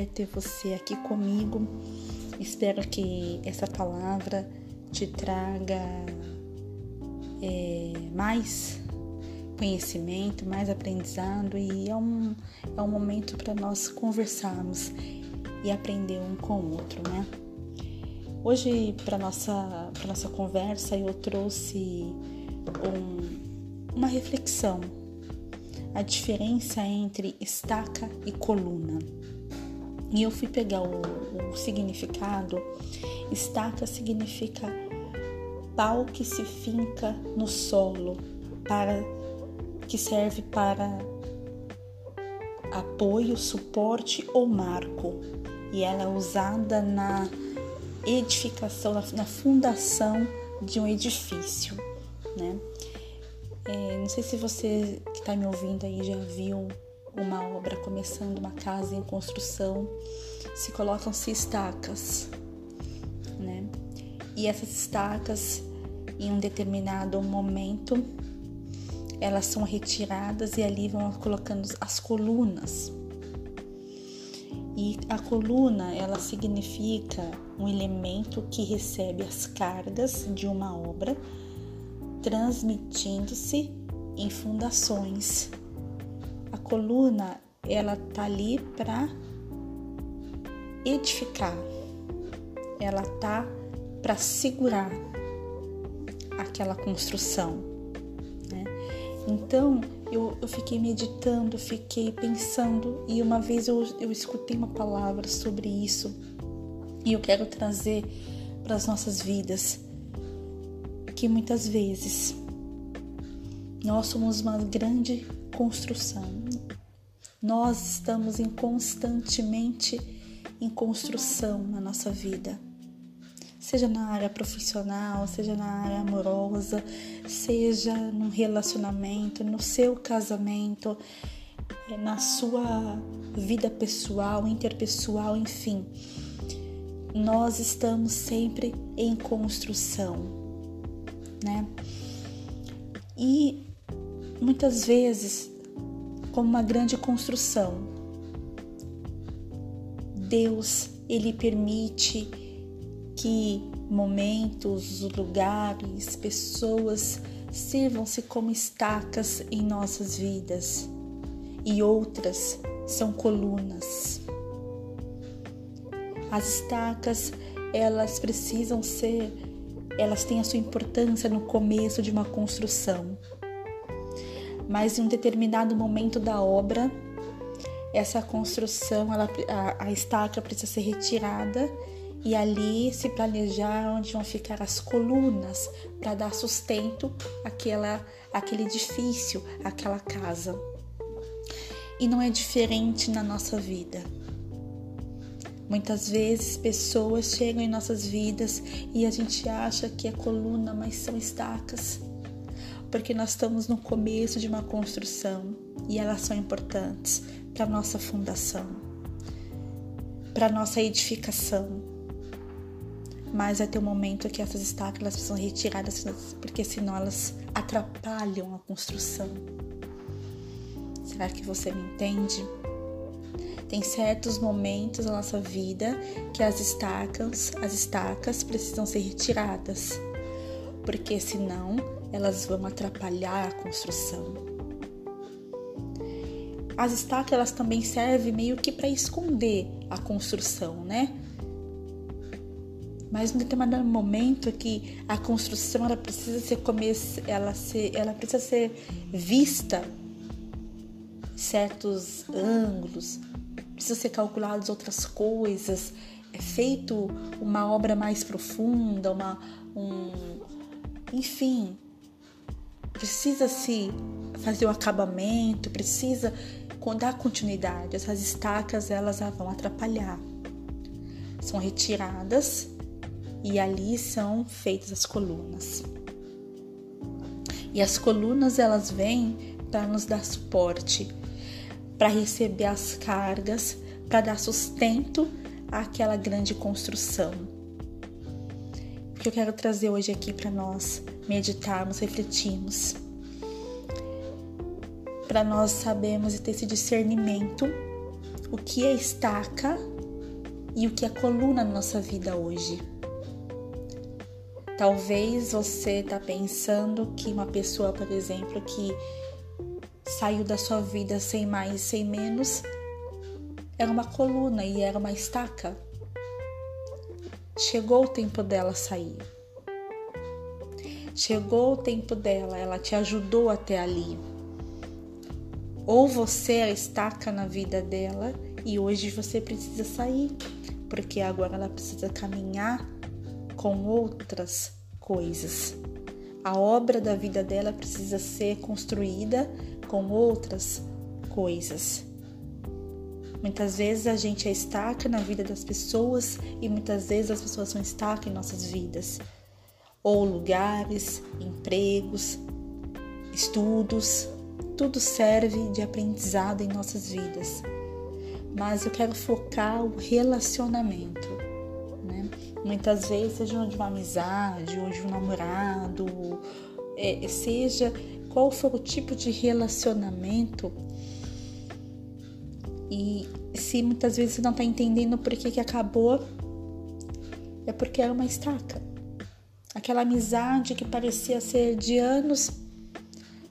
prazer ter você aqui comigo. Espero que essa palavra te traga é, mais conhecimento, mais aprendizado e é um, é um momento para nós conversarmos e aprender um com o outro, né? Hoje, para nossa, nossa conversa, eu trouxe um, uma reflexão a diferença entre estaca e coluna. E eu fui pegar o, o significado. Estaca significa pau que se finca no solo para que serve para apoio, suporte ou marco. E ela é usada na edificação, na fundação de um edifício, né? É, não sei se você que está me ouvindo aí já viu uma obra começando, uma casa em construção, se colocam-se estacas, né? E essas estacas, em um determinado momento, elas são retiradas e ali vão colocando as colunas. E a coluna, ela significa um elemento que recebe as cargas de uma obra transmitindo-se em fundações. A coluna ela tá ali para edificar. Ela tá para segurar aquela construção. Né? Então eu, eu fiquei meditando, fiquei pensando e uma vez eu, eu escutei uma palavra sobre isso e eu quero trazer para as nossas vidas que muitas vezes nós somos uma grande construção. Nós estamos em constantemente em construção na nossa vida. Seja na área profissional, seja na área amorosa, seja num relacionamento, no seu casamento, eh, na sua vida pessoal, interpessoal, enfim. Nós estamos sempre em construção né? E muitas vezes, como uma grande construção, Deus ele permite que momentos, lugares, pessoas sirvam-se como estacas em nossas vidas e outras são colunas. As estacas, elas precisam ser elas têm a sua importância no começo de uma construção. Mas em um determinado momento da obra, essa construção, ela, a, a estaca precisa ser retirada e ali se planejar onde vão ficar as colunas para dar sustento àquela, àquele edifício, àquela casa. E não é diferente na nossa vida. Muitas vezes pessoas chegam em nossas vidas e a gente acha que é coluna, mas são estacas. Porque nós estamos no começo de uma construção e elas são importantes para nossa fundação, para nossa edificação. Mas vai ter um momento que essas estacas precisam retiradas, porque senão elas atrapalham a construção. Será que você me entende? Tem certos momentos na nossa vida que as estacas, as estacas precisam ser retiradas, porque senão elas vão atrapalhar a construção. As estacas elas também servem meio que para esconder a construção, né? Mas em determinado momento que a construção ela precisa ser ela ser, ela precisa ser vista certos ângulos, precisa ser calculadas outras coisas, é feito uma obra mais profunda, uma, um, enfim, precisa se fazer o acabamento, precisa dar continuidade. Essas estacas elas vão atrapalhar, são retiradas e ali são feitas as colunas. E as colunas elas vêm para nos dar suporte, para receber as cargas, para dar sustento àquela grande construção. Que eu quero trazer hoje aqui para nós meditarmos, refletirmos, para nós sabermos e ter esse discernimento o que é estaca e o que é coluna na nossa vida hoje. Talvez você está pensando que uma pessoa, por exemplo, que saiu da sua vida sem mais, sem menos, era uma coluna e era uma estaca. Chegou o tempo dela sair. Chegou o tempo dela, ela te ajudou até ali. Ou você é a estaca na vida dela e hoje você precisa sair, porque agora ela precisa caminhar com outras coisas. A obra da vida dela precisa ser construída com outras coisas. Muitas vezes a gente é estaca na vida das pessoas e muitas vezes as pessoas são estaca em nossas vidas. Ou lugares, empregos, estudos, tudo serve de aprendizado em nossas vidas. Mas eu quero focar o relacionamento, né? Muitas vezes, seja de uma amizade ou de um namorado, é, seja qual for o tipo de relacionamento, e se muitas vezes você não está entendendo por que, que acabou, é porque era uma estaca. Aquela amizade que parecia ser de anos,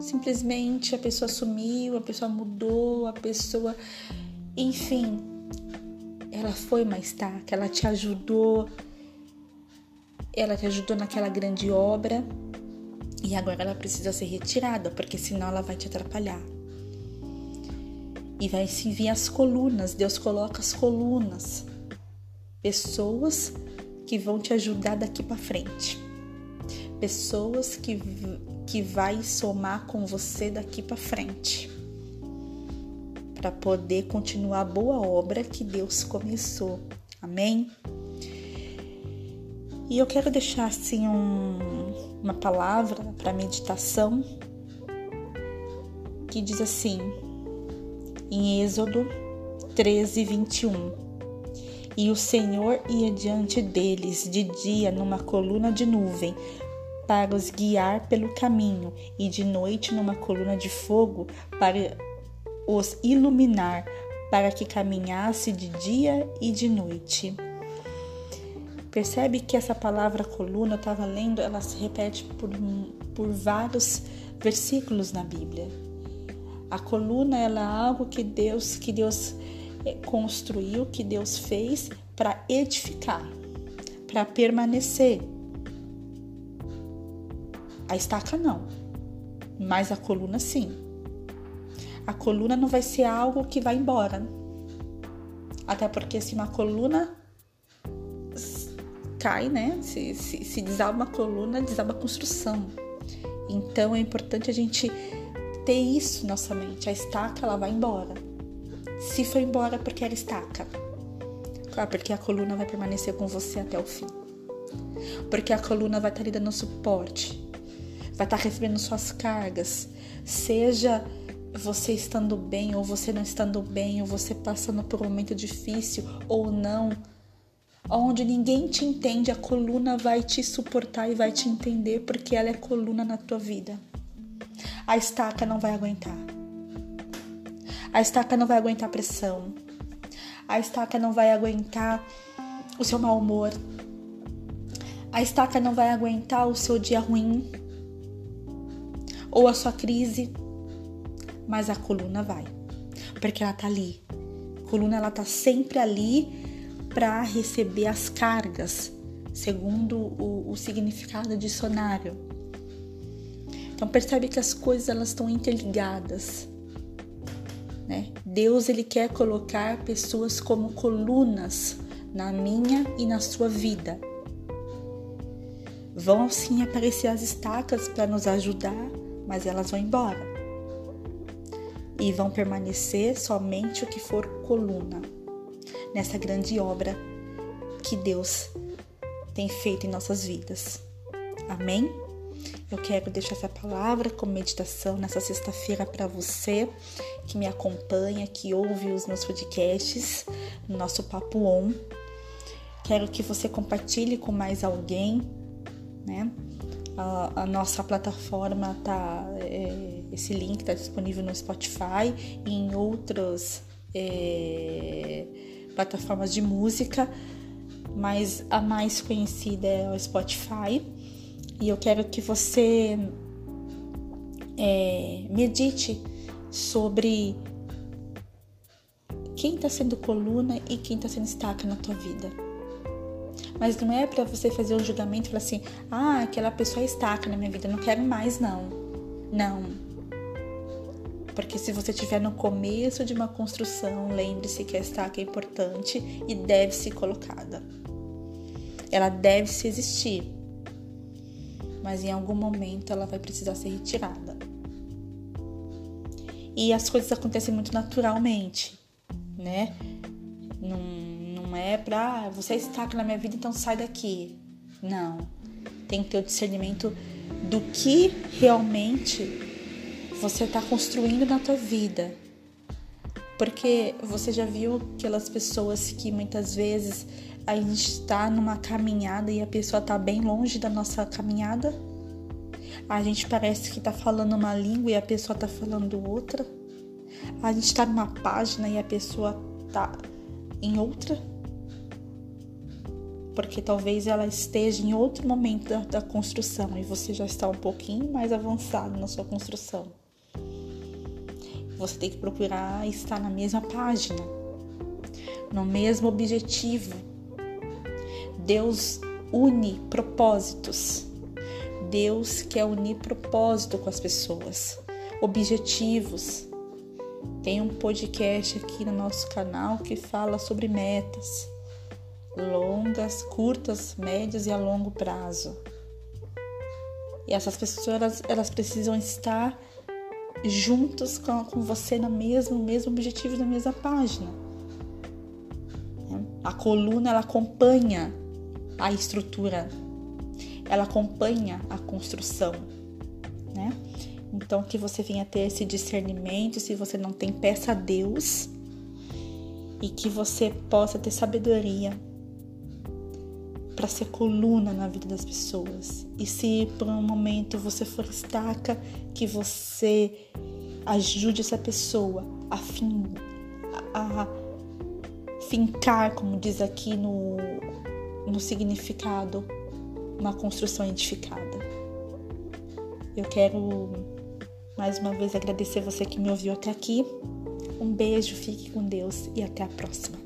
simplesmente a pessoa sumiu, a pessoa mudou, a pessoa. Enfim, ela foi uma estaca, ela te ajudou, ela te ajudou naquela grande obra e agora ela precisa ser retirada, porque senão ela vai te atrapalhar e vai se vir as colunas. Deus coloca as colunas, pessoas que vão te ajudar daqui para frente, pessoas que que vai somar com você daqui para frente, para poder continuar a boa obra que Deus começou. Amém. E eu quero deixar assim um, uma palavra para meditação que diz assim: em Êxodo 13, 21. E o Senhor ia diante deles de dia numa coluna de nuvem, para os guiar pelo caminho, e de noite numa coluna de fogo, para os iluminar, para que caminhasse de dia e de noite. Percebe que essa palavra coluna, eu estava lendo, ela se repete por, por vários versículos na Bíblia. A coluna ela é algo que Deus que Deus eh, construiu, que Deus fez para edificar, para permanecer. A estaca não, mas a coluna sim. A coluna não vai ser algo que vai embora. Até porque se uma coluna cai, né? Se, se, se desaba uma coluna, desaba a construção. Então é importante a gente ter isso na nossa mente. A estaca ela vai embora. Se foi embora porque era estaca. Claro, porque a coluna vai permanecer com você até o fim. Porque a coluna vai estar lhe dando suporte. Vai estar recebendo suas cargas. Seja você estando bem ou você não estando bem, ou você passando por um momento difícil ou não, onde ninguém te entende, a coluna vai te suportar e vai te entender porque ela é coluna na tua vida a estaca não vai aguentar. A estaca não vai aguentar pressão. A estaca não vai aguentar o seu mau humor. A estaca não vai aguentar o seu dia ruim ou a sua crise, mas a coluna vai, porque ela tá ali. A coluna ela tá sempre ali para receber as cargas, segundo o, o significado dicionário. Então percebe que as coisas elas estão interligadas. Né? Deus ele quer colocar pessoas como colunas na minha e na sua vida. Vão sim aparecer as estacas para nos ajudar, mas elas vão embora. E vão permanecer somente o que for coluna nessa grande obra que Deus tem feito em nossas vidas. Amém? Eu quero deixar essa palavra como meditação nessa sexta-feira para você que me acompanha, que ouve os meus podcasts, no nosso Papo On. Quero que você compartilhe com mais alguém, né? A, a nossa plataforma tá, é, esse link está disponível no Spotify e em outros é, plataformas de música, mas a mais conhecida é o Spotify. E eu quero que você é, medite sobre quem está sendo coluna e quem está sendo estaca na tua vida. Mas não é para você fazer um julgamento e falar assim: ah, aquela pessoa é estaca na minha vida, não quero mais, não. Não. Porque se você estiver no começo de uma construção, lembre-se que a estaca é importante e deve ser colocada. Ela deve se existir. Mas em algum momento ela vai precisar ser retirada. E as coisas acontecem muito naturalmente, né? Não, não é pra ah, você estaca na minha vida, então sai daqui. Não. Tem que ter o discernimento do que realmente você está construindo na tua vida. Porque você já viu aquelas pessoas que muitas vezes a gente está numa caminhada e a pessoa está bem longe da nossa caminhada? A gente parece que está falando uma língua e a pessoa está falando outra? A gente está numa página e a pessoa está em outra? Porque talvez ela esteja em outro momento da, da construção e você já está um pouquinho mais avançado na sua construção. Você tem que procurar estar na mesma página, no mesmo objetivo. Deus une propósitos. Deus quer unir propósito com as pessoas, objetivos. Tem um podcast aqui no nosso canal que fala sobre metas longas, curtas, médias e a longo prazo. E essas pessoas elas, elas precisam estar juntos com, com você no mesmo, mesmo objetivo, na mesma página. A coluna ela acompanha a estrutura, ela acompanha a construção, né? Então que você venha ter esse discernimento, se você não tem peça a Deus e que você possa ter sabedoria para ser coluna na vida das pessoas. E se por um momento você for estaca, que você ajude essa pessoa a, a fincar, como diz aqui no, no significado, uma construção edificada. Eu quero mais uma vez agradecer você que me ouviu até aqui. Um beijo, fique com Deus e até a próxima.